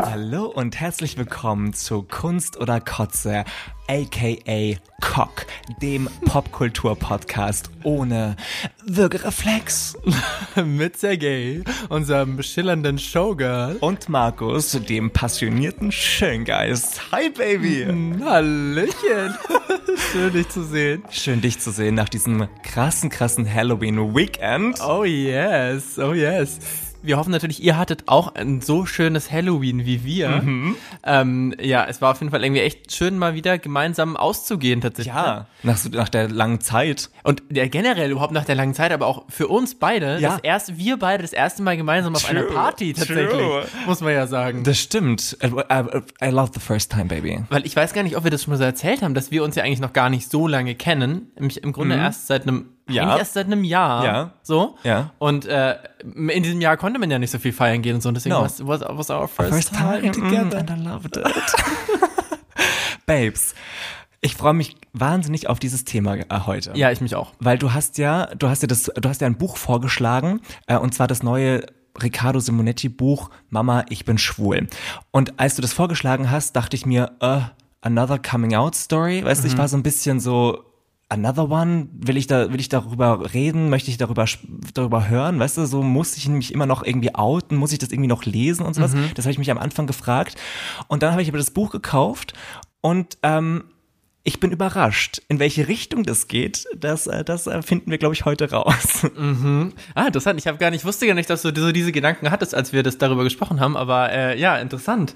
Hallo und herzlich willkommen zu Kunst oder Kotze, aka Cock, dem Popkultur-Podcast ohne Würgereflex. Mit Sergei, unserem schillernden Showgirl. Und Markus, dem passionierten Schöngeist. Hi, Baby! Hallöchen! Schön, dich zu sehen. Schön, dich zu sehen nach diesem krassen, krassen Halloween-Weekend. Oh yes, oh yes wir hoffen natürlich, ihr hattet auch ein so schönes Halloween wie wir. Mhm. Ähm, ja, es war auf jeden Fall irgendwie echt schön, mal wieder gemeinsam auszugehen tatsächlich. Ja, nach, nach der langen Zeit. Und ja, generell überhaupt nach der langen Zeit, aber auch für uns beide, ja. das erste, wir beide das erste Mal gemeinsam auf true, einer Party tatsächlich, true. muss man ja sagen. Das stimmt. I, I, love the first time, baby. Weil ich weiß gar nicht, ob wir das schon mal so erzählt haben, dass wir uns ja eigentlich noch gar nicht so lange kennen. Im, Grunde mhm. erst seit einem ja. eigentlich erst seit einem Jahr. Ja. So. Ja. Und äh, in diesem Jahr konnte man ja nicht so viel feiern gehen und so. Und deswegen no. was, was, was our first, first time, time together. Mm, and I loved it. Babes. Ich freue mich wahnsinnig auf dieses Thema äh, heute. Ja, ich mich auch. Weil du hast ja, du hast ja das, du hast ja ein Buch vorgeschlagen, äh, und zwar das neue Riccardo Simonetti Buch Mama, ich bin schwul. Und als du das vorgeschlagen hast, dachte ich mir, uh, another coming out story. Weißt du, mhm. ich war so ein bisschen so, Another One, will ich da, will ich darüber reden, möchte ich darüber, darüber hören, weißt du, so muss ich mich immer noch irgendwie outen, muss ich das irgendwie noch lesen und sowas. Mhm. Das habe ich mich am Anfang gefragt. Und dann habe ich aber das Buch gekauft und ähm, ich bin überrascht, in welche Richtung das geht. Das, äh, das äh, finden wir, glaube ich, heute raus. Mhm. Ah, interessant. Ich habe gar nicht, wusste gar nicht, dass du so diese Gedanken hattest, als wir das darüber gesprochen haben. Aber äh, ja, interessant.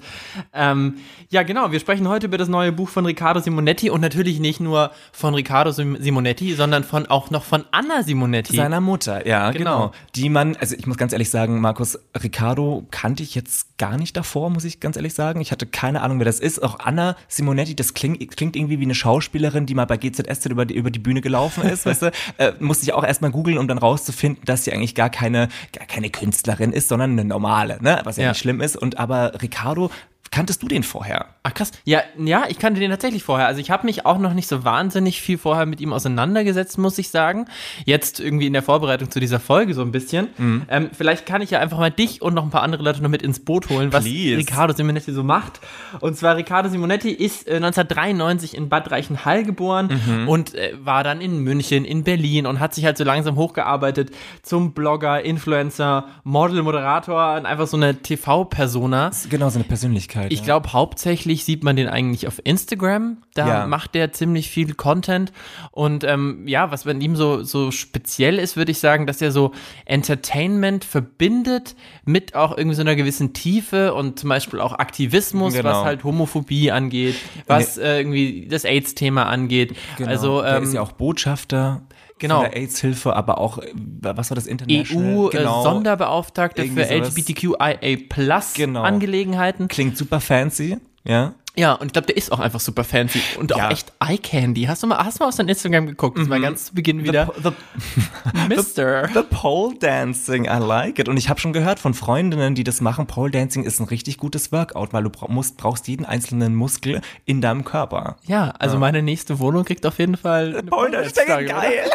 Ähm, ja, genau. Wir sprechen heute über das neue Buch von Riccardo Simonetti und natürlich nicht nur von Riccardo Simonetti, sondern von auch noch von Anna Simonetti. Seiner Mutter, ja, genau. genau. Die man, also ich muss ganz ehrlich sagen, Markus, Riccardo kannte ich jetzt gar nicht davor, muss ich ganz ehrlich sagen. Ich hatte keine Ahnung, wer das ist. Auch Anna Simonetti, das klingt, klingt irgendwie wie eine Schauspielerin, die mal bei GZSZ über die, über die Bühne gelaufen ist, weißt du, äh, musste ich auch erstmal googeln, um dann rauszufinden, dass sie eigentlich gar keine, gar keine Künstlerin ist, sondern eine normale, ne? Was ja, ja. nicht schlimm ist. Und aber Ricardo Kanntest du den vorher? Ach krass. Ja, ja, ich kannte den tatsächlich vorher. Also ich habe mich auch noch nicht so wahnsinnig viel vorher mit ihm auseinandergesetzt, muss ich sagen. Jetzt irgendwie in der Vorbereitung zu dieser Folge so ein bisschen. Mhm. Ähm, vielleicht kann ich ja einfach mal dich und noch ein paar andere Leute noch mit ins Boot holen, was Please. Riccardo Simonetti so macht. Und zwar Riccardo Simonetti ist äh, 1993 in Bad Reichenhall geboren mhm. und äh, war dann in München, in Berlin und hat sich halt so langsam hochgearbeitet zum Blogger, Influencer, Model, Moderator und einfach so eine TV-Persona. Genau, so eine Persönlichkeit. Möglichkeit. Ich ja. glaube, hauptsächlich sieht man den eigentlich auf Instagram. Da ja. macht der ziemlich viel Content. Und ähm, ja, was bei ihm so, so speziell ist, würde ich sagen, dass er so Entertainment verbindet mit auch irgendwie so einer gewissen Tiefe und zum Beispiel auch Aktivismus, genau. was halt Homophobie angeht, was äh, irgendwie das AIDS-Thema angeat. Genau. Also, ähm, ist ja auch Botschafter genau. von der AIDS-Hilfe, aber auch, was war das International? EU-Sonderbeauftragte genau. für LGBTQIA-Plus-Angelegenheiten. Genau. Klingt super fancy, ja. Ja, und ich glaube, der ist auch einfach super fancy und ja. auch echt Eye Candy. Hast du mal, hast du mal auf sein Instagram geguckt? Mhm. Mal ganz zu Beginn wieder. The, the Mister. The, the, Pole Dancing, I like it. Und ich habe schon gehört von Freundinnen, die das machen. Pole Dancing ist ein richtig gutes Workout, weil du musst, brauchst jeden einzelnen Muskel in deinem Körper. Ja, also ja. meine nächste Wohnung kriegt auf jeden Fall eine Pole Dancing. Geil.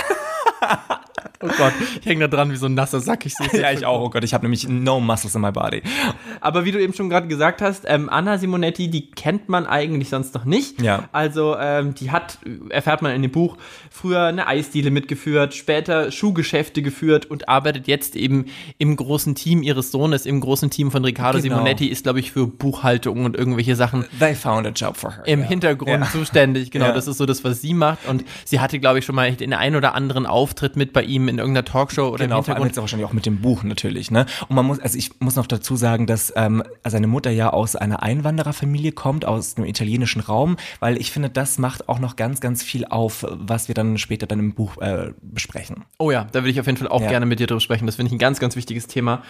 oh Gott, ich hänge da dran wie so ein nasser Sack. Ich ja, ich auch. Oh Gott, ich habe nämlich no muscles in my body. Aber wie du eben schon gerade gesagt hast, ähm, Anna Simonetti, die kennt man eigentlich sonst noch nicht. Ja. Also ähm, die hat, erfährt man in dem Buch, früher eine Eisdiele mitgeführt, später Schuhgeschäfte geführt und arbeitet jetzt eben im großen Team ihres Sohnes, im großen Team von Riccardo genau. Simonetti, ist glaube ich für Buchhaltung und irgendwelche Sachen. They found a job for her. Im yeah. Hintergrund ja. zuständig. Genau, ja. das ist so das, was sie macht. Und sie hatte glaube ich schon mal den einen oder anderen Auftritt mit bei ihm in irgendeiner Talkshow oder genau, im Hintergrund. Genau, wahrscheinlich auch mit dem Buch natürlich. Ne? Und man muss, also ich muss noch dazu sagen, dass ähm, seine Mutter ja aus einer Einwandererfamilie kommt, aus dem italienischen Raum, weil ich finde, das macht auch noch ganz, ganz viel auf, was wir dann später dann im Buch äh, besprechen. Oh ja, da würde ich auf jeden Fall auch ja. gerne mit dir drüber sprechen. Das finde ich ein ganz, ganz wichtiges Thema.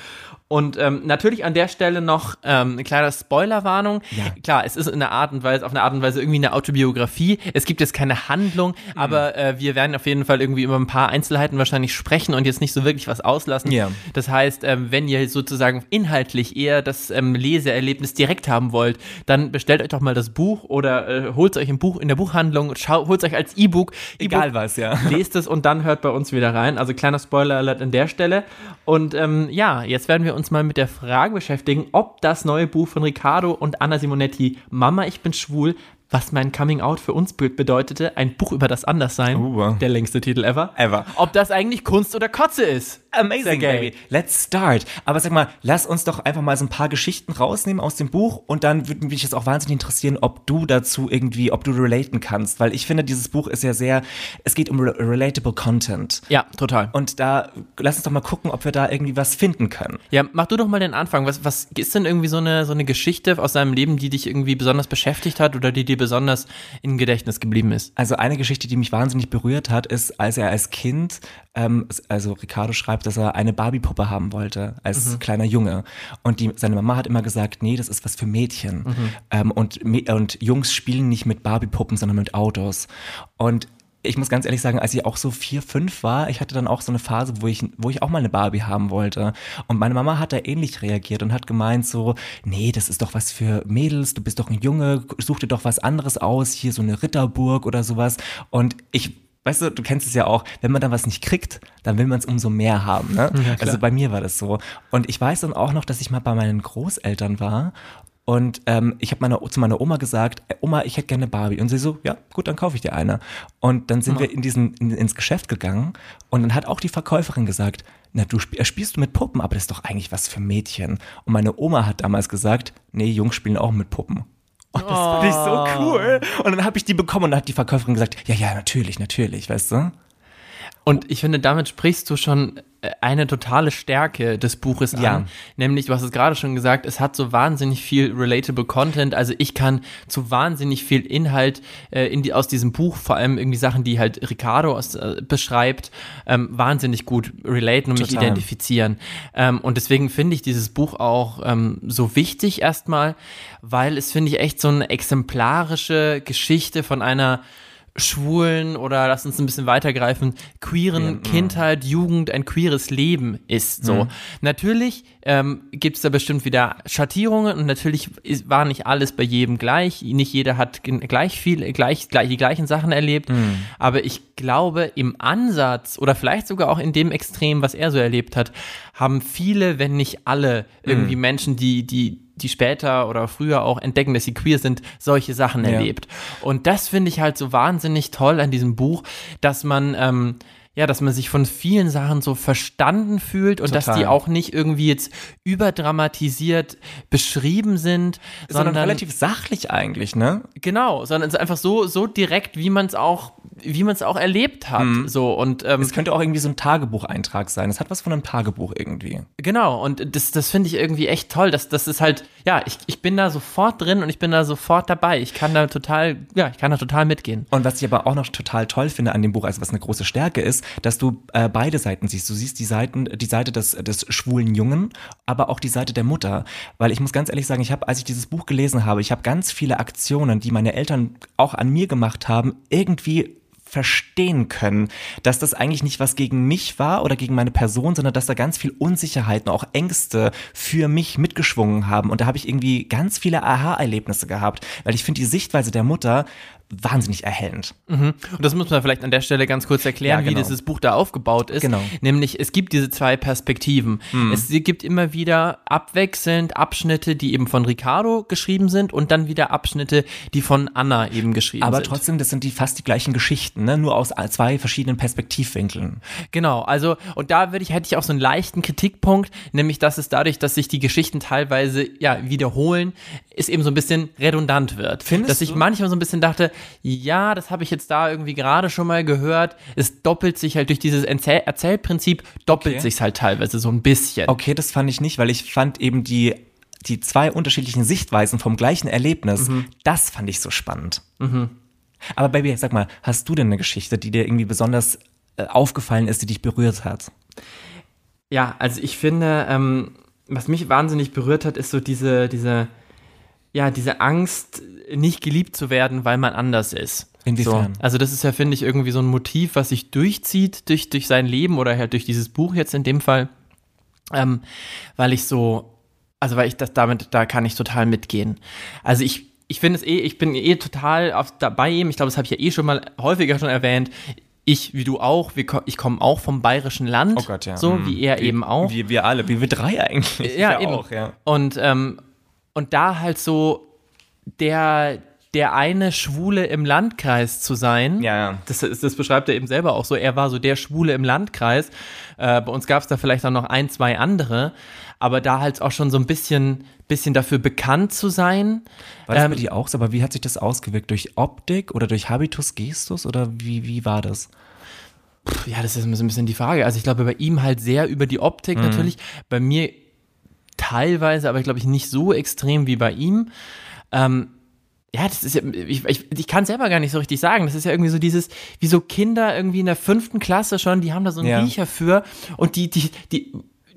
Und ähm, natürlich an der Stelle noch ähm, eine kleine Spoilerwarnung. Ja. Klar, es ist in einer Art und Weise, auf eine Art und Weise irgendwie eine Autobiografie. Es gibt jetzt keine Handlung, mhm. aber äh, wir werden auf jeden Fall irgendwie über ein paar Einzelheiten wahrscheinlich sprechen und jetzt nicht so wirklich was auslassen. Ja. Das heißt, ähm, wenn ihr sozusagen inhaltlich eher das ähm, Leseerlebnis direkt haben wollt, dann bestellt euch doch mal das Buch oder äh, holt euch ein Buch in der Buchhandlung, holt euch als E-Book. Egal e was, ja. Lest es und dann hört bei uns wieder rein. Also kleiner Spoiler-Alert an der Stelle. Und ähm, ja, jetzt werden wir uns mal mit der Frage beschäftigen, ob das neue Buch von Riccardo und Anna Simonetti, Mama, ich bin schwul, was mein Coming Out für uns bedeutete, ein Buch über das Anderssein, Uh. der längste Titel ever, Ever. ob das eigentlich Kunst oder Kotze ist. Amazing, baby. Let's start. Aber sag mal, lass uns doch einfach mal so ein paar Geschichten rausnehmen aus dem Buch und dann würde mich jetzt auch wahnsinnig interessieren, ob du dazu irgendwie, ob du relaten kannst, weil ich finde, dieses Buch ist ja sehr, es geht um re relatable Content. Ja, total. Und da, lass uns doch mal gucken, ob wir da irgendwie was finden können. Ja, mach du doch mal den Anfang. Was, was ist denn irgendwie so eine, so eine Geschichte aus deinem Leben, die dich irgendwie besonders beschäftigt hat oder die dir besonders im Gedächtnis geblieben ist? Also eine Geschichte, die mich wahnsinnig berührt hat, ist, als er als Kind, ähm, also Ricardo schreibt, dass er eine Barbie-Puppe haben wollte, als kleiner Junge. Und die, seine Mama hat immer gesagt, nee, das ist was für Mädchen. Ähm, und, und Jungs spielen nicht mit Barbie-Puppen, sondern mit Autos. Und ich muss ganz ehrlich sagen, als ich auch so vier, fünf war, ich hatte dann auch so eine Phase, wo ich, wo ich auch mal eine Barbie haben wollte. Und meine Mama hat da ähnlich reagiert und hat gemeint so, nee, das ist doch was für Mädels, du bist doch ein Junge, such dir doch was anderes aus, hier so eine Ritterburg oder sowas. Und ich Weißt du, du kennst es ja auch, wenn man dann was nicht kriegt, dann will man es umso mehr haben. Ne? also bei mir war das so. Und ich weiß dann auch noch, dass ich mal bei meinen Großeltern war und ähm, ich habe meine, zu meiner Oma gesagt, "Ey, Oma, ich hätte gerne eine Barbie. Und sie so, ja, gut, dann kaufe ich dir eine. Und dann sind wir in diesen, in, ins Geschäft gegangen und dann hat auch die Verkäuferin gesagt, na, du sp äh, spielst du mit Puppen, aber das ist doch eigentlich was für Mädchen. Und meine Oma hat damals gesagt, nee, Jungs spielen auch mit Puppen. Und das fand ich so cool. Und dann habe ich die bekommen und dann hat die Verkäuferin gesagt, ja, ja, natürlich, natürlich, weißt du? Und ich finde, damit sprichst du schon äh, eine totale Stärke des Buches Ja. an. Nämlich, du hast es gerade schon gesagt, es hat so wahnsinnig viel relatable Content. Also ich kann zu wahnsinnig viel Inhalt äh, in die, aus diesem Buch, vor allem irgendwie Sachen, die halt Ricardo aus, äh, beschreibt, ähm, wahnsinnig gut relaten und mich Total. identifizieren. Ähm, und deswegen finde ich dieses Buch auch ähm, so wichtig erstmal, weil es, finde ich, echt so eine exemplarische Geschichte von einer schwulen oder lass uns ein bisschen weitergreifen, queeren Kindheit, Jugend, ein queeres Leben ist so. Natürlich ähm, gibt es da bestimmt wieder Schattierungen und natürlich ist, war nicht alles bei jedem gleich. Nicht jeder hat gleich viel, gleich, gleich die gleichen Sachen erlebt. Aber ich glaube, im Ansatz oder vielleicht sogar auch in dem Extrem, was er so erlebt hat, haben viele, wenn nicht alle, irgendwie Menschen, die, die, die später oder früher auch entdecken, dass sie queer sind, solche Sachen Ja. erlebt. Und das finde ich halt so wahnsinnig toll an diesem Buch, dass man, ähm, ja, dass man sich von vielen Sachen so verstanden fühlt und dass Total. die auch nicht irgendwie jetzt überdramatisiert beschrieben sind, Sondern, sondern, relativ sachlich eigentlich, ne? genau, sondern es ist einfach so so direkt, wie man es auch wie man es auch erlebt hat, so und ähm, Es könnte auch irgendwie so ein Tagebucheintrag sein. Es hat was von einem Tagebuch irgendwie. Genau, und das, das finde ich irgendwie echt toll. Das, das ist halt, ja, ich, ich bin da sofort drin und ich bin da sofort dabei. Ich kann da total, ja, ich kann da total mitgehen. Und was ich aber auch noch total toll finde an dem Buch, also was eine große Stärke ist, dass du äh, beide Seiten siehst. Du siehst die Seiten, die Seite des, des schwulen Jungen, aber auch die Seite der Mutter. Weil ich muss ganz ehrlich sagen, ich habe, als ich dieses Buch gelesen habe, ich habe ganz viele Aktionen, die meine Eltern auch an mir gemacht haben, irgendwie verstehen können, dass das eigentlich nicht was gegen mich war oder gegen meine Person, sondern dass da ganz viel Unsicherheiten, auch Ängste für mich mitgeschwungen haben. Und da habe ich irgendwie ganz viele Aha-Erlebnisse gehabt, weil ich finde die Sichtweise der Mutter wahnsinnig erhellend. Und das muss man vielleicht an der Stelle ganz kurz erklären, Ja, genau. wie dieses Buch da aufgebaut ist. Genau. Nämlich, es gibt diese zwei Perspektiven. Es gibt immer wieder abwechselnd Abschnitte, die eben von Ricardo geschrieben sind und dann wieder Abschnitte, die von Anna eben geschrieben Aber sind. trotzdem, das sind die fast die gleichen Geschichten, ne? nur aus zwei verschiedenen Perspektivwinkeln. Genau, also und da würde ich hätte ich auch so einen leichten Kritikpunkt, nämlich dass es dadurch, dass sich die Geschichten teilweise ja wiederholen, es eben so ein bisschen redundant wird. Findest dass ich du? manchmal so ein bisschen dachte, ja, das habe ich jetzt da irgendwie gerade schon mal gehört. Es doppelt sich halt durch dieses Erzähl Erzählprinzip doppelt Okay. sich's halt teilweise so ein bisschen. Okay, das fand ich nicht, weil ich fand eben die, die zwei unterschiedlichen Sichtweisen vom gleichen Erlebnis, das fand ich so spannend. Aber Baby, sag mal, hast du denn eine Geschichte, die dir irgendwie besonders äh, aufgefallen ist, die dich berührt hat? Ja, also ich finde, ähm, was mich wahnsinnig berührt hat, ist so diese, diese, ja, diese Angst, nicht geliebt zu werden, weil man anders ist. Inwiefern? So. Also das ist ja, finde ich, irgendwie so ein Motiv, was sich durchzieht durch, durch sein Leben oder halt durch dieses Buch jetzt in dem Fall, ähm, weil ich so, also weil ich das damit, da kann ich total mitgehen. Also ich, ich finde es eh, ich bin eh total auf, da, bei ihm, ich glaube, das habe ich ja eh schon mal häufiger schon erwähnt, ich, wie du auch, wir, ich komme auch vom bayerischen Land, Oh Gott, ja. so Mhm. wie er eben auch. Wie wir alle, wie wir drei eigentlich. Ja, Wir eben. auch, ja. Und, ähm, und da halt so der, der eine Schwule im Landkreis zu sein. Ja, ja. Das, das beschreibt er eben selber auch so. Er war so der Schwule im Landkreis. Äh, bei uns gab es da vielleicht auch noch ein, zwei andere. Aber da halt auch schon so ein bisschen, bisschen dafür bekannt zu sein. War das Ähm, bei dir auch so? Aber wie hat sich das ausgewirkt? Durch Optik oder durch Habitus, Gestus oder wie, wie war das? Ja, das ist so ein bisschen die Frage. Also ich glaube bei ihm halt sehr über die Optik natürlich. Bei mir teilweise, aber glaube ich nicht so extrem wie bei ihm. Ähm, ja, das ist ja, ich, ich, ich kann selber gar nicht so richtig sagen. Das ist ja irgendwie so dieses, wie so Kinder irgendwie in der fünften Klasse schon, die haben da so einen Ja. Riecher für und die, die, die,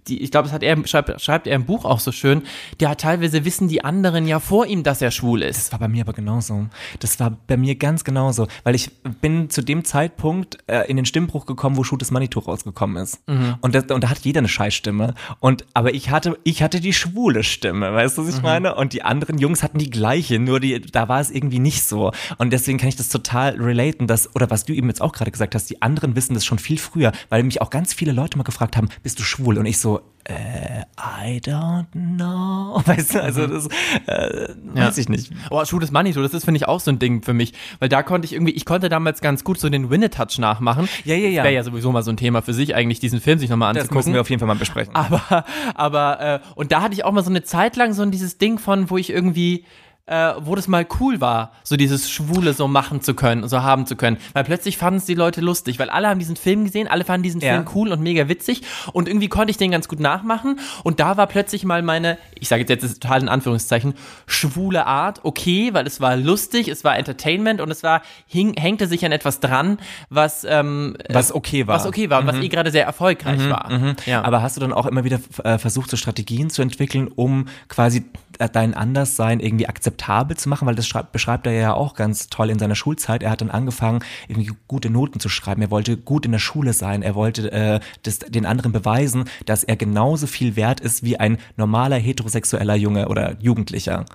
die, ich glaube, das hat er, schreibt, schreibt er im Buch auch so schön, der teilweise wissen die anderen ja vor ihm, dass er schwul ist. Das war bei mir aber genauso. Das war bei mir ganz genauso, weil ich bin zu dem Zeitpunkt äh, in den Stimmbruch gekommen, wo Shoot das Manitou rausgekommen ist. Und, das, und da hat jeder eine Scheißstimme. Und aber ich hatte, ich hatte die schwule Stimme, weißt du, was ich meine? Und die anderen Jungs hatten die gleiche, nur die, da war es irgendwie nicht so. Und deswegen kann ich das total relaten, dass, oder was du eben jetzt auch gerade gesagt hast, die anderen wissen das schon viel früher, weil mich auch ganz viele Leute mal gefragt haben, bist du schwul? Und ich so, äh, I don't know. Weißt du, also das, äh, weiß ich nicht. Oh, Schuh des Manitou, das ist, finde ich, auch so ein Ding für mich. Weil da konnte ich irgendwie, ich konnte damals ganz gut so den Winnetouch nachmachen. Ja, ja, ja. Wäre ja sowieso mal so ein Thema für sich, eigentlich diesen Film sich nochmal Das anzugucken. müssen wir auf jeden Fall mal besprechen. aber, aber, äh, und da hatte ich auch mal so eine Zeit lang so dieses Ding von, wo ich irgendwie, äh, wo das mal cool war, so dieses Schwule so machen zu können, so haben zu können. Weil plötzlich fanden es die Leute lustig, weil alle haben diesen Film gesehen, alle fanden diesen Ja. Film cool und mega witzig und irgendwie konnte ich den ganz gut nachmachen und da war plötzlich mal meine, ich sage jetzt jetzt total in Anführungszeichen, schwule Art okay, weil es war lustig, es war Entertainment und es war, hing, hängte sich an etwas dran, was, ähm, was okay war. was okay war und was eh gerade sehr erfolgreich war. Ja. Aber hast du dann auch immer wieder äh, versucht, so Strategien zu entwickeln, um quasi dein Anderssein irgendwie akzeptabel zu machen? Weil das schreibt, beschreibt er ja auch ganz toll in seiner Schulzeit. Er hat dann angefangen, irgendwie gute Noten zu schreiben. Er wollte gut in der Schule sein. Er wollte äh, das, den anderen beweisen, dass er genauso viel wert ist wie ein normaler heterosexueller Junge oder Jugendlicher.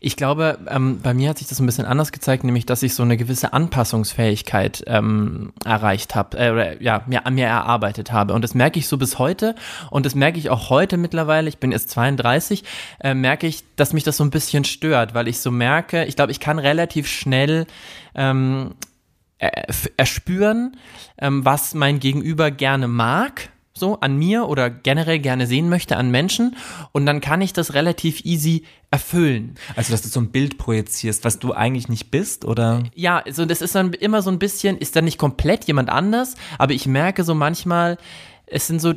Ich glaube, ähm, bei mir hat sich das ein bisschen anders gezeigt, nämlich, dass ich so eine gewisse Anpassungsfähigkeit ähm, erreicht habe, äh, ja, mir, mir erarbeitet habe. Und das merke ich so bis heute. Und das merke ich auch heute mittlerweile, ich bin jetzt 32, äh, merke ich, dass mich das so ein bisschen stört, weil ich so merke, ich glaube, ich kann relativ schnell ähm, er- erspüren, ähm, was mein Gegenüber gerne mag, so an mir oder generell gerne sehen möchte an Menschen und dann kann ich das relativ easy erfüllen. Also, dass du so ein Bild projizierst, was du eigentlich nicht bist, oder? Ja, also das ist dann immer so ein bisschen, ist dann nicht komplett jemand anders, aber ich merke so manchmal, es sind so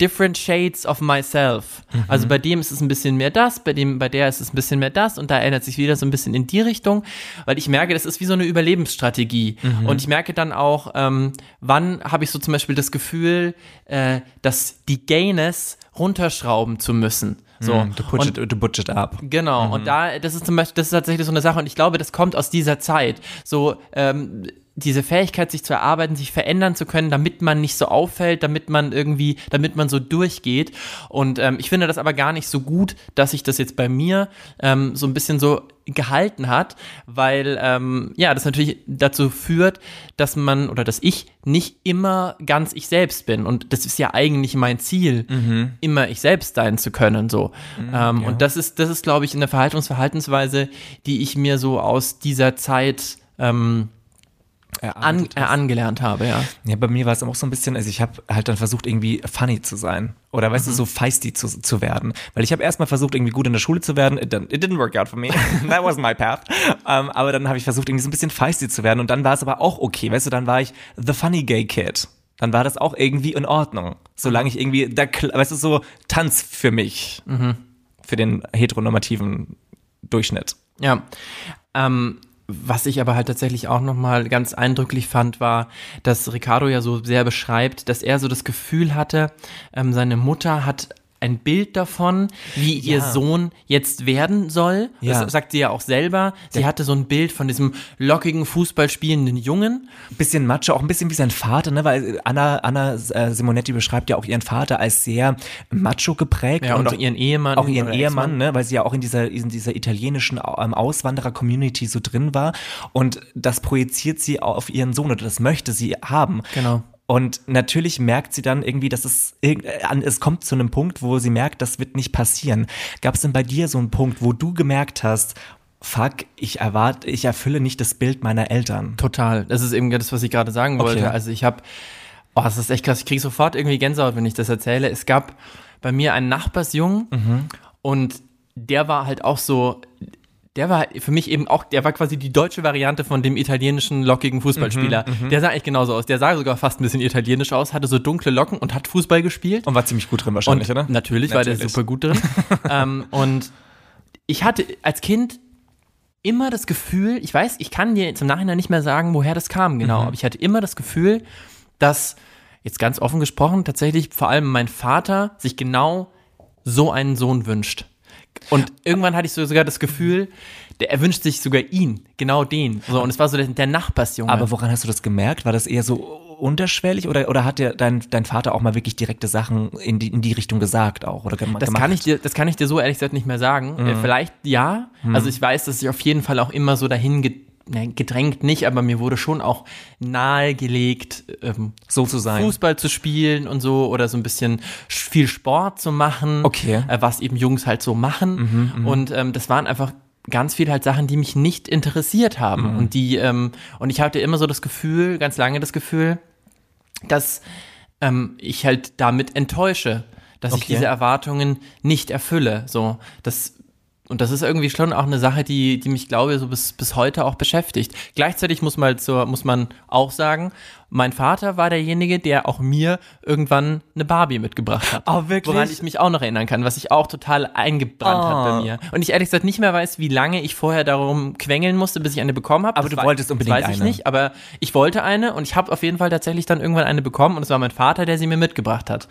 different shades of myself. Also bei dem ist es ein bisschen mehr das, bei dem, bei der ist es ein bisschen mehr das und da ändert sich wieder so ein bisschen in die Richtung, weil ich merke, das ist wie so eine Überlebensstrategie. Und ich merke dann auch, ähm, wann habe ich so zum Beispiel das Gefühl, äh, dass die Gayness runterschrauben zu müssen. So. Du putsch it, du putsch it up. Genau, und da, das ist zum Beispiel, das ist tatsächlich so eine Sache, und ich glaube, das kommt aus dieser Zeit. So, ähm, diese Fähigkeit, sich zu erarbeiten, sich verändern zu können, damit man nicht so auffällt, damit man irgendwie, damit man so durchgeht. Und ähm, ich finde das aber gar nicht so gut, dass sich das jetzt bei mir ähm, so ein bisschen so gehalten hat, weil ähm, ja, das natürlich dazu führt, dass man oder dass ich nicht immer ganz ich selbst bin. Und das ist ja eigentlich mein Ziel, immer ich selbst sein zu können. So. ähm, Und das ist, das ist, glaube ich, eine Verhaltensverhaltensweise, die ich mir so aus dieser Zeit ähm, an, Erarbeitet äh, angelernt habe, ja. Ja, bei mir war es auch so ein bisschen, also ich habe halt dann versucht, irgendwie funny zu sein. Oder weißt du, so feisty zu, zu werden. Weil ich habe erstmal versucht, irgendwie gut in der Schule zu werden. It, didn't- it didn't work out for me. That wasn't my path. Ähm, aber dann habe ich versucht, irgendwie so ein bisschen feisty zu werden. Und dann war es aber auch okay. Weißt du, dann war ich the funny gay kid. Dann war das auch irgendwie in Ordnung. Solange ich irgendwie, da, weißt du, so Tanz für mich. Für den heteronormativen Durchschnitt. Ja. Ähm, was ich aber halt tatsächlich auch nochmal ganz eindrücklich fand, war, dass Ricardo ja so sehr beschreibt, dass er so das Gefühl hatte, ähm, seine Mutter hat ein Bild davon, wie ihr Ja. Sohn jetzt werden soll. Ja. Das sagt sie ja auch selber. Sie hatte so ein Bild von diesem lockigen, Fußballspielenden Jungen. bisschen Macho, auch ein bisschen wie sein Vater, ne? Weil Anna, Anna äh, Simonetti beschreibt ja auch ihren Vater als sehr macho geprägt. Ja, und auch ihren Ehemann. Auch ihren Ehemann, ne? Weil sie ja auch in dieser, in dieser italienischen ähm, Auswanderer-Community so drin war. Und das projiziert sie auf ihren Sohn oder das möchte sie haben. Genau. Und natürlich merkt sie dann irgendwie, dass es, äh, es kommt zu einem Punkt, wo sie merkt, das wird nicht passieren. Gab es denn bei dir so einen Punkt, wo du gemerkt hast, fuck, ich erwarte, ich erfülle nicht das Bild meiner Eltern? Total. Das ist eben das, was ich gerade sagen Okay. wollte. Also ich habe, oh, das ist echt krass. Ich kriege sofort irgendwie Gänsehaut, wenn ich das erzähle. Es gab bei mir einen Nachbarsjungen Mhm. und der war halt auch so, der war für mich eben auch, der war quasi die deutsche Variante von dem italienischen lockigen Fußballspieler. Mhm, Der sah echt genauso aus. Der sah sogar fast ein bisschen italienisch aus, hatte so dunkle Locken und hat Fußball gespielt. Und war ziemlich gut drin wahrscheinlich, und oder? Natürlich, war der Natürlich. super gut drin. ähm, und ich hatte als Kind immer das Gefühl, ich weiß, ich kann dir zum Nachhinein nicht mehr sagen, woher das kam genau, Mhm. aber ich hatte immer das Gefühl, dass, jetzt ganz offen gesprochen, tatsächlich vor allem mein Vater sich genau so einen Sohn wünscht. Und irgendwann hatte ich so sogar das Gefühl, der, er wünscht sich sogar ihn, genau den. So, und es war so der, der Nachbarsjunge. Aber woran hast du das gemerkt? War das eher so unterschwellig oder, oder hat dir dein, dein Vater auch mal wirklich direkte Sachen in die, in die Richtung gesagt auch? Oder gem Das gemacht? kann, ich dir, das kann ich dir so ehrlich gesagt nicht mehr sagen. Mhm. Äh, vielleicht ja. Also ich weiß, dass ich auf jeden Fall auch immer so dahin ge ne, gedrängt nicht, aber mir wurde schon auch nahegelegt, ähm, so zu sein. Fußball zu spielen und so oder so ein bisschen sch- viel Sport zu machen, Okay. Mhm, äh, was eben Jungs halt so machen. und ähm, das waren einfach ganz viele halt Sachen, die mich nicht interessiert haben. Mhm. Und die, ähm, und ich hatte immer so das Gefühl, ganz lange das Gefühl, dass ähm, ich halt damit enttäusche, dass ich Okay. diese Erwartungen nicht erfülle. So, das und das ist irgendwie schon auch eine Sache, die, die mich, glaube ich, so bis, bis heute auch beschäftigt. Gleichzeitig muss man, zur, muss man auch sagen, mein Vater war derjenige, der auch mir irgendwann eine Barbie mitgebracht hat. Oh, wirklich? Woran ich mich auch noch erinnern kann, was sich auch total eingebrannt hat Oh. bei mir. Und ich ehrlich gesagt nicht mehr weiß, wie lange ich vorher darum quengeln musste, bis ich eine bekommen habe. Aber Das du wolltest unbedingt Das weiß ich eine. nicht, aber ich wollte eine und ich habe auf jeden Fall tatsächlich dann irgendwann eine bekommen und es war mein Vater, der sie mir mitgebracht hat.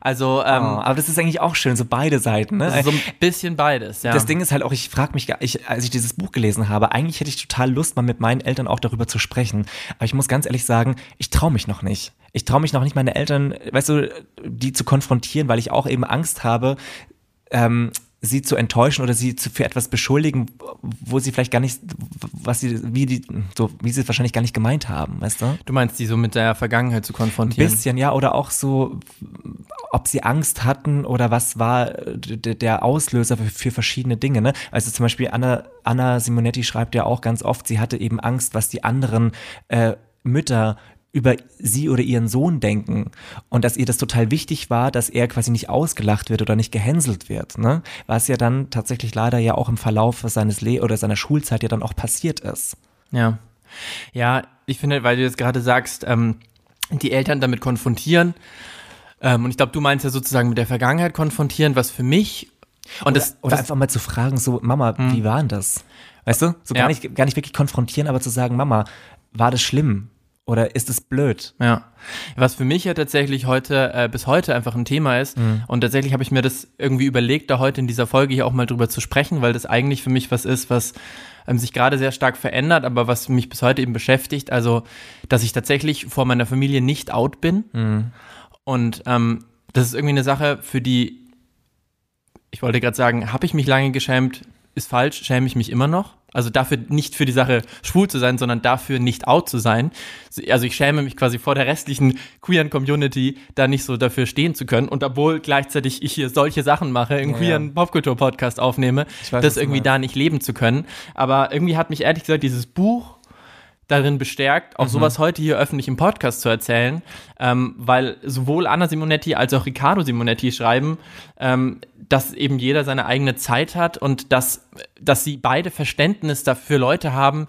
Also, Oh, ähm, aber das ist eigentlich auch schön, so beide Seiten. Ne? so ein bisschen beides, ja. Das Ding ist halt auch, ich frage mich, ich, als ich dieses Buch gelesen habe, eigentlich hätte ich total Lust, mal mit meinen Eltern auch darüber zu sprechen. Aber ich muss ganz ehrlich sagen, ich traue mich noch nicht. Ich traue mich noch nicht, meine Eltern, weißt du, die zu konfrontieren, weil ich auch eben Angst habe, ähm, sie zu enttäuschen oder sie zu, für etwas beschuldigen, wo sie vielleicht gar nicht, was sie, wie die, so, wie sie es wahrscheinlich gar nicht gemeint haben, weißt du? Du meinst, die so mit der Vergangenheit zu konfrontieren? Bisschen, ja, oder auch so, ob sie Angst hatten oder was war der Auslöser für, für verschiedene Dinge. Ne? Also zum Beispiel Anna, Anna Simonetti schreibt ja auch ganz oft, sie hatte eben Angst, was die anderen äh, Mütter über sie oder ihren Sohn denken und dass ihr das total wichtig war, dass er quasi nicht ausgelacht wird oder nicht gehänselt wird, ne? Was ja dann tatsächlich leider ja auch im Verlauf seines Le oder seiner Schulzeit ja dann auch passiert ist. Ja. Ja, ich finde, weil du jetzt gerade sagst, ähm, die Eltern damit konfrontieren. Ähm, und ich glaube, du meinst ja sozusagen mit der Vergangenheit konfrontieren, was für mich. Und das, Oder das einfach mal zu fragen, so, Mama, wie war denn das? Weißt du? So Ja. gar, nicht, gar nicht wirklich konfrontieren, aber zu sagen, Mama, war das schlimm? Oder ist es blöd? Ja. Was für mich ja tatsächlich heute, äh, bis heute einfach ein Thema ist. Und tatsächlich habe ich mir das irgendwie überlegt, da heute in dieser Folge hier auch mal drüber zu sprechen, weil das eigentlich für mich was ist, was ähm, sich gerade sehr stark verändert, aber was mich bis heute eben beschäftigt. Also, dass ich tatsächlich vor meiner Familie nicht out bin. Und ähm, das ist irgendwie eine Sache, für die, ich wollte gerade sagen, habe ich mich lange geschämt, ist falsch, schäme ich mich immer noch. Also dafür nicht für die Sache schwul zu sein, sondern dafür nicht out zu sein. Also ich schäme mich quasi vor der restlichen queeren Community, da nicht so dafür stehen zu können. Und obwohl gleichzeitig ich hier solche Sachen mache, einen Ja, queeren Popkultur-Podcast aufnehme, weiß, das irgendwie da nicht leben zu können. Aber irgendwie hat mich ehrlich gesagt dieses Buch darin bestärkt, Mhm. auch sowas heute hier öffentlich im Podcast zu erzählen, ähm, weil sowohl Anna Simonetti als auch Riccardo Simonetti schreiben, ähm, dass eben jeder seine eigene Zeit hat und dass, dass sie beide Verständnis dafür Leute haben,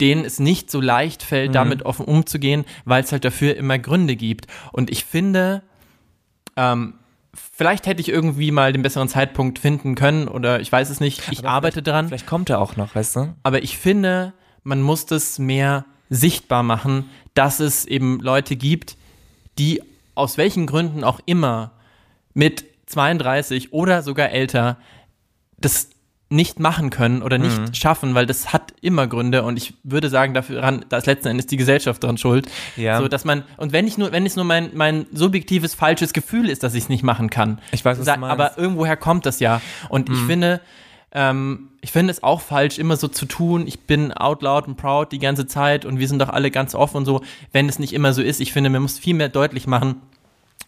denen es nicht so leicht fällt, Mhm. damit offen umzugehen, weil es halt dafür immer Gründe gibt. Und ich finde, ähm, vielleicht hätte ich irgendwie mal den besseren Zeitpunkt finden können oder ich weiß es nicht. Ich Aber arbeite dran. Vielleicht kommt er auch noch, weißt du? Aber ich finde, man muss das mehr sichtbar machen, dass es eben Leute gibt, die aus welchen Gründen auch immer mit 32 oder sogar älter das nicht machen können oder nicht Mhm. schaffen, weil das hat immer Gründe und ich würde sagen, dafür da ist letzten Endes die Gesellschaft dran schuld. Ja. So, dass man, und wenn ich nur, wenn es nur mein, mein subjektives, falsches Gefühl ist, dass ich es nicht machen kann. Ich weiß, was Sa- du meinst. Aber irgendwoher kommt das ja. Und ich finde, ähm, ich finde es auch falsch, immer so zu tun, ich bin out loud und proud die ganze Zeit und wir sind doch alle ganz offen und so, wenn es nicht immer so ist. Ich finde, man muss viel mehr deutlich machen,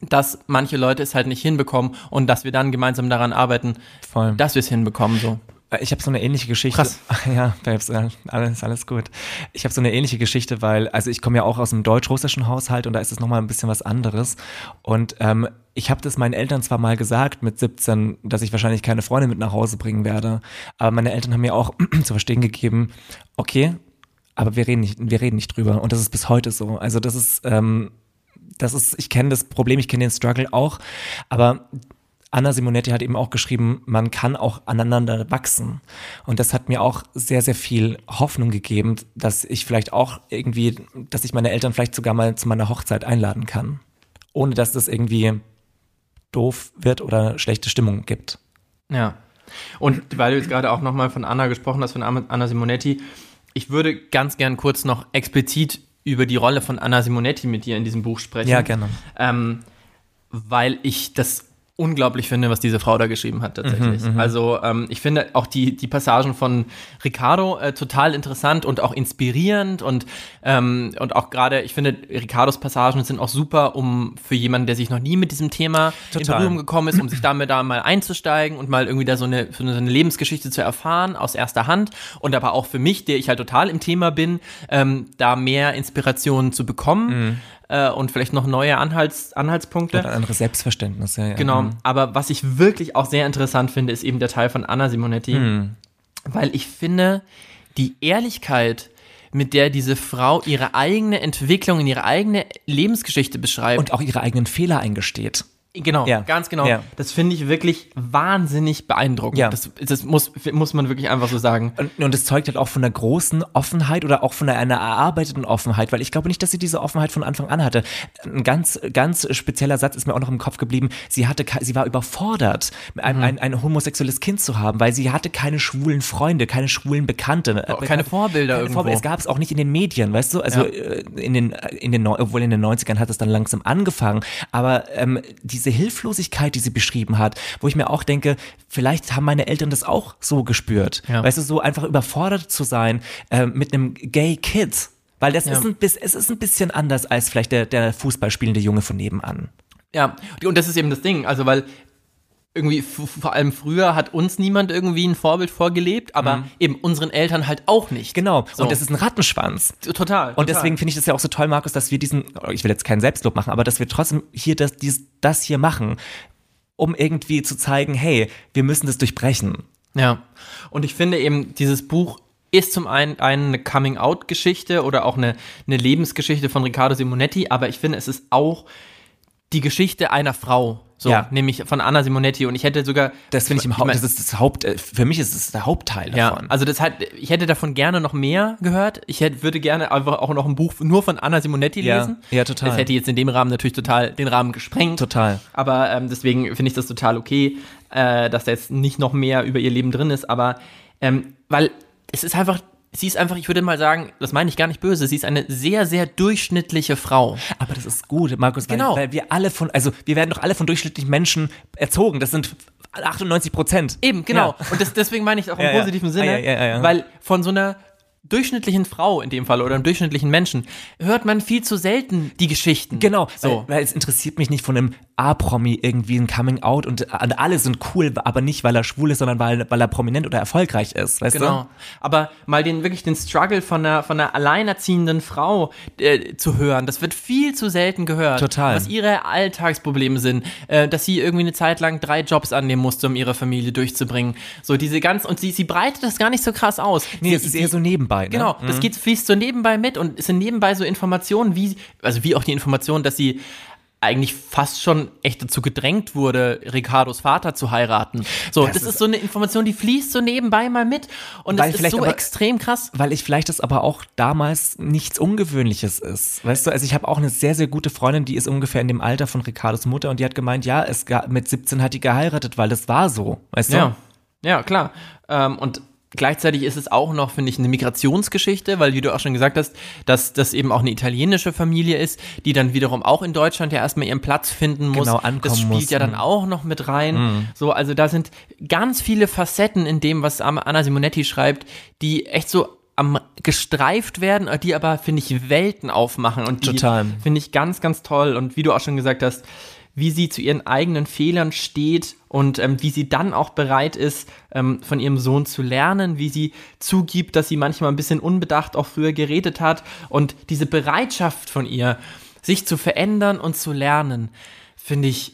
dass manche Leute es halt nicht hinbekommen und dass wir dann gemeinsam daran arbeiten, Voll. dass wir es hinbekommen. So. Äh, Ich habe so eine ähnliche Geschichte. Krass. Ja, Babes, alles, alles gut. Ich habe so eine ähnliche Geschichte, weil, also ich komme ja auch aus einem deutsch-russischen Haushalt und da ist es nochmal ein bisschen was anderes. Und ähm, ich habe das meinen Eltern zwar mal gesagt mit 17, dass ich wahrscheinlich keine Freunde mit nach Hause bringen werde, aber meine Eltern haben mir auch zu verstehen gegeben, okay, aber wir reden nicht, wir reden nicht drüber. Und das ist bis heute so. Also das ist, ähm, das ist, ich kenne das Problem, ich kenne den Struggle auch, aber Anna Simonetti hat eben auch geschrieben, man kann auch aneinander wachsen. Und das hat mir auch sehr, sehr viel Hoffnung gegeben, dass ich vielleicht auch irgendwie, dass ich meine Eltern vielleicht sogar mal zu meiner Hochzeit einladen kann. Ohne dass das irgendwie doof wird oder schlechte Stimmung gibt. Ja. Und weil du jetzt gerade auch nochmal von Anna gesprochen hast, von Anna Simonetti, ich würde ganz gern kurz noch explizit über die Rolle von Anna Simonetti mit dir in diesem Buch sprechen. Ja, gerne. Ähm, weil ich das unglaublich finde, was diese Frau da geschrieben hat tatsächlich. also ähm, ich finde auch die, die Passagen von Ricardo äh, total interessant und auch inspirierend und, ähm, und auch gerade, ich finde, Ricardos Passagen sind auch super, um für jemanden, der sich noch nie mit diesem Thema in Total. Berührung gekommen ist, um sich damit da mal einzusteigen und mal irgendwie da so eine, so eine Lebensgeschichte zu erfahren aus erster Hand und aber auch für mich, der ich halt total im Thema bin, ähm, da mehr Inspirationen zu bekommen äh, und vielleicht noch neue Anhalts, Anhaltspunkte. Oder ein anderes Selbstverständnis. Ja, ja. Genau, Mhm. aber was ich wirklich auch sehr interessant finde, ist eben der Teil von Anna Simonetti, Mhm. weil ich finde, die Ehrlichkeit, mit der diese Frau ihre eigene Entwicklung in ihre eigene Lebensgeschichte beschreibt, Und auch ihre eigenen Fehler eingesteht. Genau, Ja. ganz genau. Ja. Das finde ich wirklich wahnsinnig beeindruckend. Ja. Das, das muss, muss man wirklich einfach so sagen. Und, und es zeugt halt auch von einer großen Offenheit oder auch von einer, einer erarbeiteten Offenheit, weil ich glaube nicht, dass sie diese Offenheit von Anfang an hatte. Ein ganz, ganz spezieller Satz ist mir auch noch im Kopf geblieben. Sie hatte, sie war überfordert, Mhm. ein, ein, ein homosexuelles Kind zu haben, weil sie hatte keine schwulen Freunde, keine schwulen Bekannte. Auch keine Vorbilder keine irgendwo. Vorbilder. Es gab es auch nicht in den Medien, weißt du? Also äh, in den, in den, obwohl in den 90ern hat es dann langsam angefangen. Aber ähm, diese Hilflosigkeit, die sie beschrieben hat, wo ich mir auch denke, vielleicht haben meine Eltern das auch so gespürt. Ja. Weißt du, so einfach überfordert zu sein äh, mit einem Gay Kid. Weil das Ja. ist ein bisschen, es ist ein bisschen anders als vielleicht der, der Fußball spielende Junge von nebenan. Ja, und das ist eben das Ding. Also, weil irgendwie vor allem früher hat uns niemand irgendwie ein Vorbild vorgelebt, aber eben unseren Eltern halt auch nicht. Mhm. Genau. So. Und das ist ein Rattenschwanz. Total. Und total. deswegen finde ich das ja auch so toll, Markus, dass wir diesen, ich will jetzt keinen Selbstlob machen, aber dass wir trotzdem hier das, dies, das hier machen, um irgendwie zu zeigen, hey, wir müssen das durchbrechen. Ja. Und ich finde eben, dieses Buch ist zum einen eine Coming-out-Geschichte oder auch eine, eine Lebensgeschichte von Riccardo Simonetti, aber ich finde, es ist auch die Geschichte einer Frau. So, Ja. nämlich von Anna Simonetti. Und ich hätte sogar. Das finde ich im Haupt, mein- das ist das Haupt, äh, für mich ist es der Hauptteil Ja, davon. also das hat, ich hätte davon gerne noch mehr gehört. Ich hätte, würde gerne einfach auch noch ein Buch nur von Anna Simonetti Ja, lesen. ja, total. Das hätte jetzt in dem Rahmen natürlich total den Rahmen gesprengt. Total. Aber ähm, deswegen finde ich das total okay, äh, dass da jetzt nicht noch mehr über ihr Leben drin ist. Aber ähm, weil es ist einfach, sie ist einfach, ich würde mal sagen, das meine ich gar nicht böse, sie ist eine sehr, sehr durchschnittliche Frau. Aber das ist gut, Markus, weil, Genau. weil wir alle von, also wir werden doch alle von durchschnittlichen Menschen erzogen. Das sind 98 Prozent. Eben, genau. Ja. Und das, deswegen meine ich auch im Ja, positiven Ah, Sinne, ja, ja, ja. weil von so einer durchschnittlichen Frau in dem Fall oder einem durchschnittlichen Menschen hört man viel zu selten die Geschichten. Genau, So. weil, weil es interessiert mich nicht von einem A-Promi irgendwie ein Coming-out und, und alle sind cool, aber nicht, weil er schwul ist, sondern weil, weil er prominent oder erfolgreich ist, weißt Genau. Aber mal den wirklich den Struggle von einer von einer alleinerziehenden Frau äh, zu hören, das wird viel zu selten gehört. Total. Was ihre Alltagsprobleme sind, äh, dass sie irgendwie eine Zeit lang drei Jobs annehmen musste, um ihre Familie durchzubringen. So diese ganz und sie sie breitet das gar nicht so krass aus. du? Nee, sie, es ist eher so nebenbei. Ne? Genau, das geht fließt so nebenbei mit und es sind nebenbei so Informationen, wie, also wie auch die Information, dass sie eigentlich fast schon echt dazu gedrängt wurde, Ricardos Vater zu heiraten. So, das, das ist, ist, so eine Information, die fließt so nebenbei mal mit und es ist so aber, extrem krass. Weil ich vielleicht das aber auch damals nichts Ungewöhnliches ist. Weißt du, also ich habe auch eine sehr, sehr gute Freundin, die ist ungefähr in dem Alter von Ricardos Mutter und die hat gemeint, ja, es mit 17 hat die geheiratet, weil das war so. Weißt du? Ja, ja klar. Ähm, und Gleichzeitig ist es auch noch, finde ich, eine Migrationsgeschichte, weil, wie du auch schon gesagt hast, dass das eben auch eine italienische Familie ist, die dann wiederum auch in Deutschland ja erstmal ihren Platz finden muss. Genau, ankommen das spielt muss. ja dann mhm. auch noch mit rein. Mhm. So, also da sind ganz viele Facetten in dem, was Anna Simonetti schreibt, die echt so am gestreift werden, die aber, finde ich, Welten aufmachen und die finde ich ganz, ganz toll. Und wie du auch schon gesagt hast, wie sie zu ihren eigenen Fehlern steht und ähm, wie sie dann auch bereit ist, ähm, von ihrem Sohn zu lernen, wie sie zugibt, dass sie manchmal ein bisschen unbedacht auch früher geredet hat und diese Bereitschaft von ihr, sich zu verändern und zu lernen, finde ich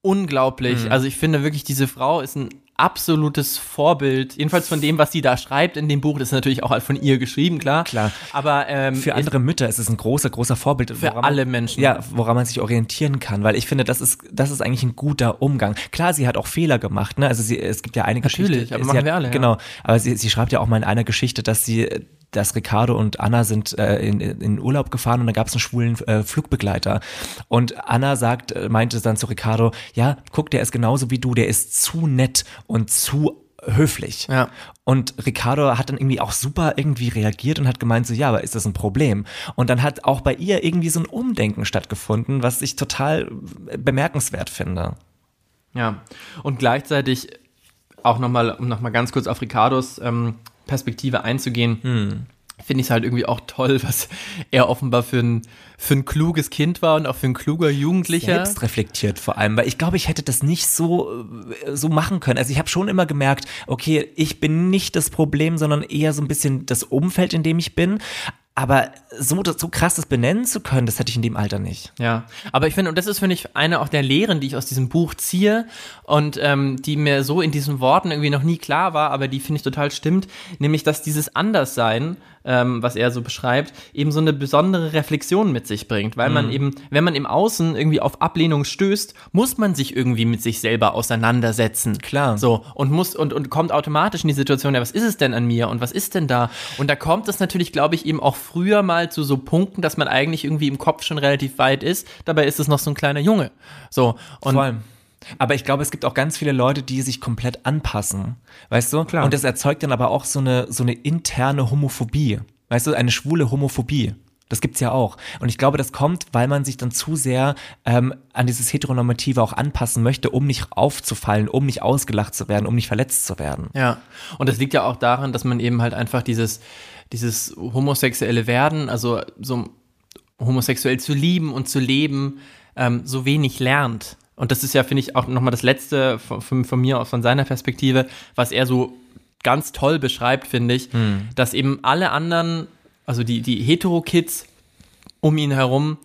unglaublich. Mhm. Also ich finde wirklich, diese Frau ist ein absolutes Vorbild, jedenfalls von dem, was sie da schreibt in dem Buch. Das ist natürlich auch von ihr geschrieben, klar. Klar. Aber ähm, für andere Mütter ist es ein großer, großer Vorbild. Für alle Menschen. Ja, woran man sich orientieren kann, weil ich finde, das ist, das ist eigentlich ein guter Umgang. Klar, sie hat auch Fehler gemacht, ne? Also sie, es gibt ja einige Natürlich, Geschichten. aber machen hat, wir alle. Genau. Aber sie, sie schreibt ja auch mal in einer Geschichte, dass sie dass Ricardo und Anna sind äh, in, in Urlaub gefahren und da gab es einen schwulen äh, Flugbegleiter. Und Anna sagt, äh, meinte dann zu Ricardo, ja, guck, der ist genauso wie du, der ist zu nett und zu höflich. Ja. Und Ricardo hat dann irgendwie auch super irgendwie reagiert und hat gemeint so, ja, aber ist das ein Problem? Und dann hat auch bei ihr irgendwie so ein Umdenken stattgefunden, was ich total bemerkenswert finde. Ja, und gleichzeitig auch nochmal, um nochmal ganz kurz auf Ricardos ähm, Perspektive einzugehen, hm. finde ich es halt irgendwie auch toll, was er offenbar für ein, für ein kluges Kind war und auch für ein kluger Jugendlicher. Selbst reflektiert vor allem, weil ich glaube, ich hätte das nicht so, so machen können. Also ich habe schon immer gemerkt, okay, ich bin nicht das Problem, sondern eher so ein bisschen das Umfeld, in dem ich bin. Aber so, so krass das benennen zu können, das hätte ich in dem Alter nicht. Ja, aber ich finde, und das ist, finde ich, eine auch der Lehren, die ich aus diesem Buch ziehe und ähm, die mir so in diesen Worten irgendwie noch nie klar war, aber die finde ich total stimmt, nämlich, dass dieses Anderssein ähm, was er so beschreibt, eben so eine besondere Reflexion mit sich bringt, weil man mhm. eben, wenn man im Außen irgendwie auf Ablehnung stößt, muss man sich irgendwie mit sich selber auseinandersetzen. Klar. So, und muss, und, und kommt automatisch in die Situation, ja, was ist es denn an mir und was ist denn da? Und da kommt es natürlich, glaube ich, eben auch früher mal zu so Punkten, dass man eigentlich irgendwie im Kopf schon relativ weit ist, dabei ist es noch so ein kleiner Junge. So, und Vor allem. Aber ich glaube, es gibt auch ganz viele Leute, die sich komplett anpassen. Weißt du? Klar. Und das erzeugt dann aber auch so eine, so eine interne Homophobie. Weißt du, eine schwule Homophobie. Das gibt's ja auch. Und ich glaube, das kommt, weil man sich dann zu sehr ähm, an dieses Heteronormative auch anpassen möchte, um nicht aufzufallen, um nicht ausgelacht zu werden, um nicht verletzt zu werden. Ja. Und das liegt ja auch daran, dass man eben halt einfach dieses, dieses homosexuelle Werden, also so homosexuell zu lieben und zu leben, ähm, so wenig lernt. Und das ist ja, finde ich, auch nochmal das Letzte von, von, mir aus, von seiner Perspektive, was er so ganz toll beschreibt, finde ich, hm. dass eben alle anderen, also die, die Hetero-Kids um ihn herum,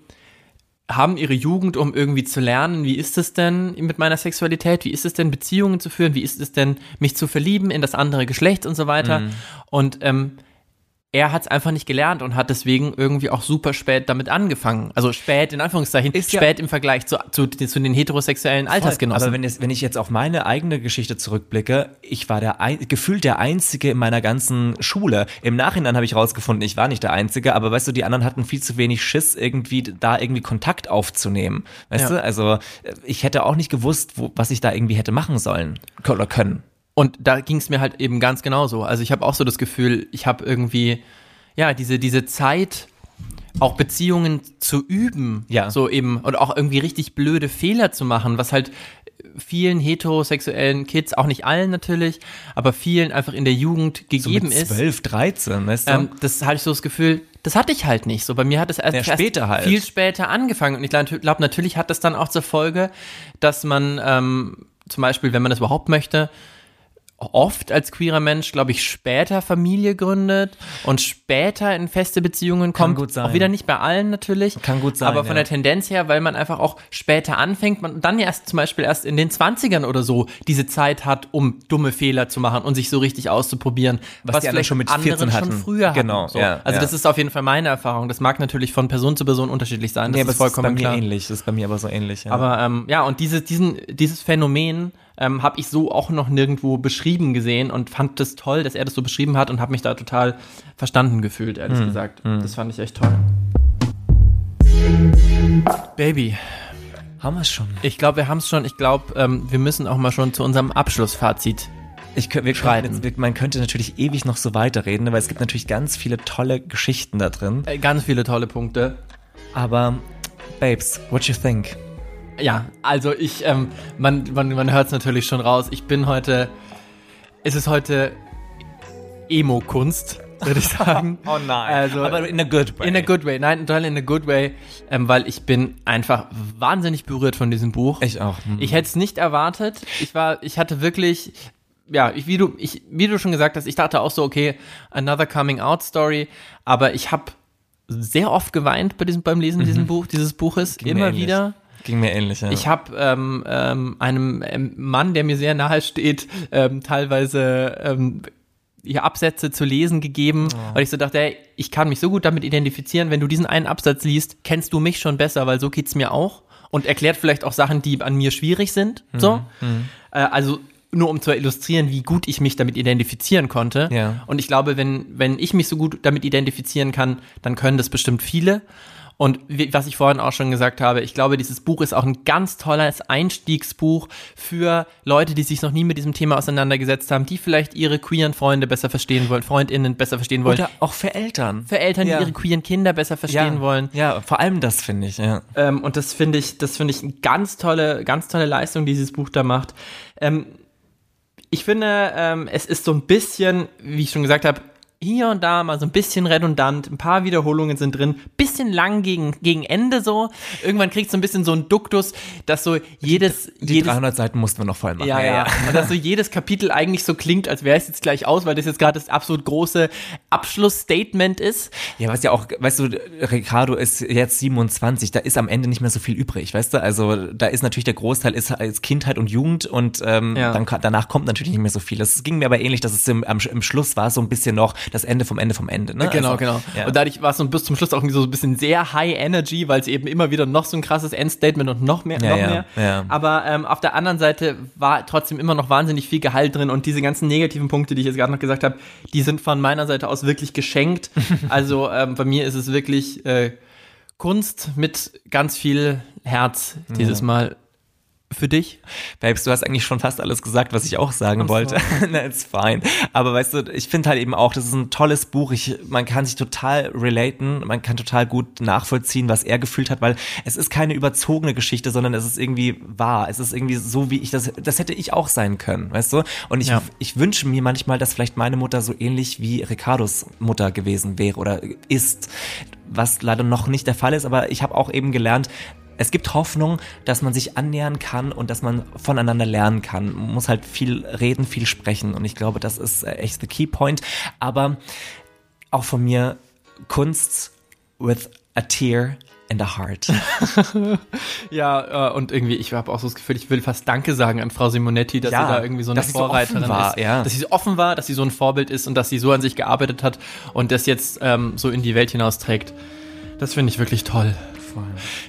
haben ihre Jugend, um irgendwie zu lernen, wie ist es denn mit meiner Sexualität, wie ist es denn, Beziehungen zu führen, wie ist es denn, mich zu verlieben in das andere Geschlecht und so weiter. Mhm. Und ähm, er hat es einfach nicht gelernt und hat deswegen irgendwie auch super spät damit angefangen. Also spät in Anführungszeichen, ist spät ja im Vergleich zu, zu, zu, den heterosexuellen Altersgenossen. Aber wenn, es, wenn ich jetzt auf meine eigene Geschichte zurückblicke, ich war der ein, gefühlt der Einzige in meiner ganzen Schule. Im Nachhinein habe ich rausgefunden, ich war nicht der Einzige, aber weißt du, die anderen hatten viel zu wenig Schiss, irgendwie da irgendwie Kontakt aufzunehmen. Weißt ja. du, also ich hätte auch nicht gewusst, wo, was ich da irgendwie hätte machen sollen oder können. Und da ging es mir halt eben ganz genauso. Also ich habe auch so das Gefühl, ich habe irgendwie, ja, diese, diese Zeit, auch Beziehungen zu üben. Ja. So eben, und auch irgendwie richtig blöde Fehler zu machen, was halt vielen heterosexuellen Kids, auch nicht allen natürlich, aber vielen einfach in der Jugend gegeben so mit 12, 13, weißt du? Ähm, das hatte ich so das Gefühl, das hatte ich halt nicht so. Bei mir hat es erst, ja, später erst halt. viel später angefangen. Und ich glaube, natürlich hat das dann auch zur Folge, dass man ähm, zum Beispiel, wenn man das überhaupt möchte, oft als queerer Mensch, glaube ich, später Familie gründet und später in feste Beziehungen kommt. gut sein. Auch wieder nicht bei allen natürlich. Kann gut sein, Aber von ja. der Tendenz her, weil man einfach auch später anfängt, man dann erst zum Beispiel erst in den 20ern oder so diese Zeit hat, um dumme Fehler zu machen und sich so richtig auszuprobieren. Was die anderen schon mit 14 schon hatten. früher hatten. Genau, So. ja, also ja. das ist auf jeden Fall meine Erfahrung. Das mag natürlich von Person zu Person unterschiedlich sein. Das Nee, aber ist vollkommen ist bei klar. mir ähnlich. Das ist bei mir aber so ähnlich. Aber ähm, ja, und diese, diesen, dieses Phänomen ähm, habe ich so auch noch nirgendwo beschrieben gesehen und fand das toll, dass er das so beschrieben hat und habe mich da total verstanden gefühlt, ehrlich Hm, gesagt. Das fand ich echt toll. Baby, haben wir es schon. ich glaube, wir haben es schon. Ich glaube, ähm, wir müssen auch mal schon zu unserem Abschlussfazit. Ich, wir Schreiten. jetzt, man könnte natürlich ewig noch so weiterreden, weil es gibt natürlich ganz viele tolle Geschichten da drin. Äh, ganz viele tolle Punkte. Aber, Babes, what you think? Ja, also ich, ähm, man, man, man hört es natürlich schon raus. Ich bin heute, es ist heute Emo-Kunst, würde ich sagen. Oh nein. Also, aber in a good way. In a good way, nein, total in a good way, ähm, weil ich bin einfach wahnsinnig berührt von diesem Buch. Ich auch. Hm. Ich hätte es nicht erwartet. Ich war, ich hatte wirklich, ja, ich, wie du, ich, wie du schon gesagt hast, ich dachte auch so, okay, another coming out Story, aber ich habe sehr oft geweint bei diesem, beim Lesen dieses Buch, dieses Buches, Mhm. mir immer wieder. Ging mir ähnlich, ja. Ich habe ähm, ähm, einem ähm, Mann, der mir sehr nahe steht, ähm, teilweise ähm, hier Absätze zu lesen gegeben, Oh. weil ich so dachte, ey, ich kann mich so gut damit identifizieren, wenn du diesen einen Absatz liest, kennst du mich schon besser, weil so geht's mir auch und erklärt vielleicht auch Sachen, die an mir schwierig sind, Mhm. so. Äh, also nur um zu illustrieren, wie gut ich mich damit identifizieren konnte. Ja. Und ich glaube, wenn, wenn ich mich so gut damit identifizieren kann, dann können das bestimmt viele. Und wie, was ich vorhin auch schon gesagt habe, ich glaube, dieses Buch ist auch ein ganz tolles Einstiegsbuch für Leute, die sich noch nie mit diesem Thema auseinandergesetzt haben, die vielleicht ihre queeren Freunde besser verstehen wollen, FreundInnen besser verstehen wollen, Oder auch für Eltern. für Eltern, Ja. die ihre queeren Kinder besser verstehen ja. wollen. Ja, vor allem das finde ich, ja. Ähm, und das finde ich, das finde ich eine ganz tolle, ganz tolle Leistung, die dieses Buch da macht. Ähm, ich finde, ähm, es ist so ein bisschen, wie ich schon gesagt habe, hier und da mal so ein bisschen redundant, ein paar Wiederholungen sind drin, bisschen lang gegen, gegen Ende so. Irgendwann kriegt so ein bisschen so ein Duktus, dass so jedes, Die jedes 300 Seiten mussten wir noch voll machen. ja, ja, Und dass so jedes Kapitel eigentlich so klingt, als wäre es jetzt gleich aus, weil das jetzt gerade das absolut große Abschlussstatement ist. Ja, was ja auch, weißt du, Ricardo ist jetzt 27, da ist am Ende nicht mehr so viel übrig, weißt du? Also da ist natürlich der Großteil ist als Kindheit und Jugend und ähm, Ja. dann, danach kommt natürlich nicht mehr so viel. Das ging mir aber ähnlich, dass es im, am, im Schluss war so ein bisschen noch das Ende vom Ende vom Ende. Ne? Genau, also, genau. Ja. Und dadurch war es so bis zum Schluss auch irgendwie so ein bisschen sehr High Energy, weil es eben immer wieder noch so ein krasses Endstatement und noch mehr, Ja, noch ja, mehr. Aber ähm, auf der anderen Seite war trotzdem immer noch wahnsinnig viel Gehalt drin und diese ganzen negativen Punkte, die ich jetzt gerade noch gesagt habe, die sind von meiner Seite aus wirklich geschenkt. also ähm, bei mir ist es wirklich äh, Kunst mit ganz viel Herz dieses Mal. Für dich? Babes, du hast eigentlich schon fast alles gesagt, was ich auch sagen so. wollte. Na, it's fine. Aber weißt du, ich finde halt eben auch, das ist ein tolles Buch. Ich, man kann sich total relaten, man kann total gut nachvollziehen, was er gefühlt hat, weil es ist keine überzogene Geschichte, sondern es ist irgendwie wahr. Es ist irgendwie so, wie ich das, das hätte ich auch sein können, weißt du? Und ich, Ja. ich wünsche mir manchmal, dass vielleicht meine Mutter so ähnlich wie Ricardos Mutter gewesen wäre oder ist, was leider noch nicht der Fall ist, aber ich habe auch eben gelernt, es gibt Hoffnung, dass man sich annähern kann und dass man voneinander lernen kann. Man muss halt viel reden, viel sprechen und ich glaube, das ist äh, echt the key point. Aber auch von mir Kunst with a tear and a heart. Ja, äh, und irgendwie, ich habe auch so das Gefühl, ich will fast Danke sagen an Frau Simonetti, dass Ja, sie da irgendwie so eine so Vorreiterin offen war, ist. ja. Dass sie so offen war, dass sie so ein Vorbild ist und dass sie so an sich gearbeitet hat und das jetzt ähm, so in die Welt hinausträgt. Das finde ich wirklich toll.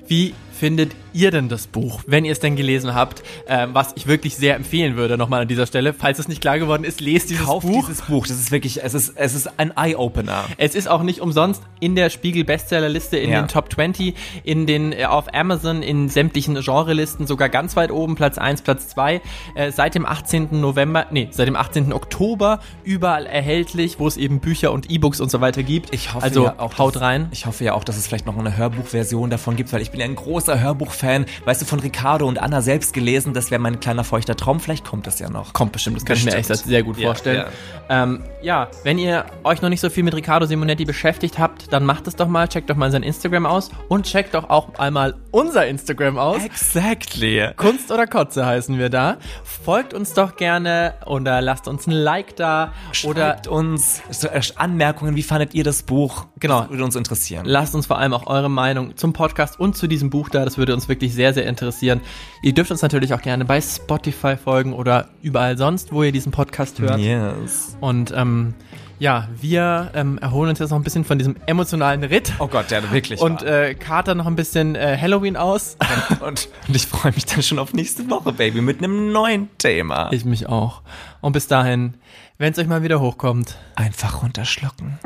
Wie findet ihr denn das Buch, wenn ihr es denn gelesen habt? Ähm, was ich wirklich sehr empfehlen würde, nochmal an dieser Stelle. Falls es nicht klar geworden ist, lest dieses Kauf Buch. dieses Buch. Das ist wirklich, es ist, es ist ein Eye-Opener. Es ist auch nicht umsonst in der Spiegel Bestsellerliste, in Ja. den Top 20, in den äh, auf Amazon, in sämtlichen Genrelisten, sogar ganz weit oben, Platz 1, Platz 2. Äh, seit dem 18. November, nee, seit dem 18. Oktober überall erhältlich, wo es eben Bücher und E-Books und so weiter gibt. Ich hoffe also ja auch, haut dass- rein. Ich hoffe ja auch, dass es vielleicht noch eine Hörbuchversion davon gibt, weil ich bin ja ein großer Hörbuchfan. Weißt du, von Ricardo und Anna selbst gelesen, das wäre mein kleiner feuchter Traum. Vielleicht kommt das ja noch. Kommt bestimmt, das kann ich mir echt Bestimmt. sehr gut Ja, vorstellen. Ja. Ähm, ja, wenn ihr euch noch nicht so viel mit Riccardo Simonetti beschäftigt habt, dann macht es doch mal, checkt doch mal sein Instagram aus und checkt doch auch einmal unser Instagram aus. Exactly. Kunst oder Kotze heißen wir da. Folgt uns doch gerne oder lasst uns ein Like da oder Schreibt uns so, äh, Anmerkungen, wie fandet ihr das Buch? Genau. Das würde uns interessieren. lasst uns vor allem auch eure Meinung zum Podcast und zu diesem Buch da. Das würde uns wirklich sehr, sehr interessieren. Ihr dürft uns natürlich auch gerne bei Spotify folgen oder überall sonst, wo ihr diesen Podcast hört. Yes. Und ähm, ja, wir ähm, erholen uns jetzt noch ein bisschen von diesem emotionalen Ritt. Oh Gott, ja, wirklich. Und äh, Kater noch ein bisschen äh, Halloween aus. und, und ich freue mich dann schon auf nächste Woche, Baby, mit einem neuen Thema. Ich mich auch. Und bis dahin, wenn es euch mal wieder hochkommt, Einfach runterschlucken.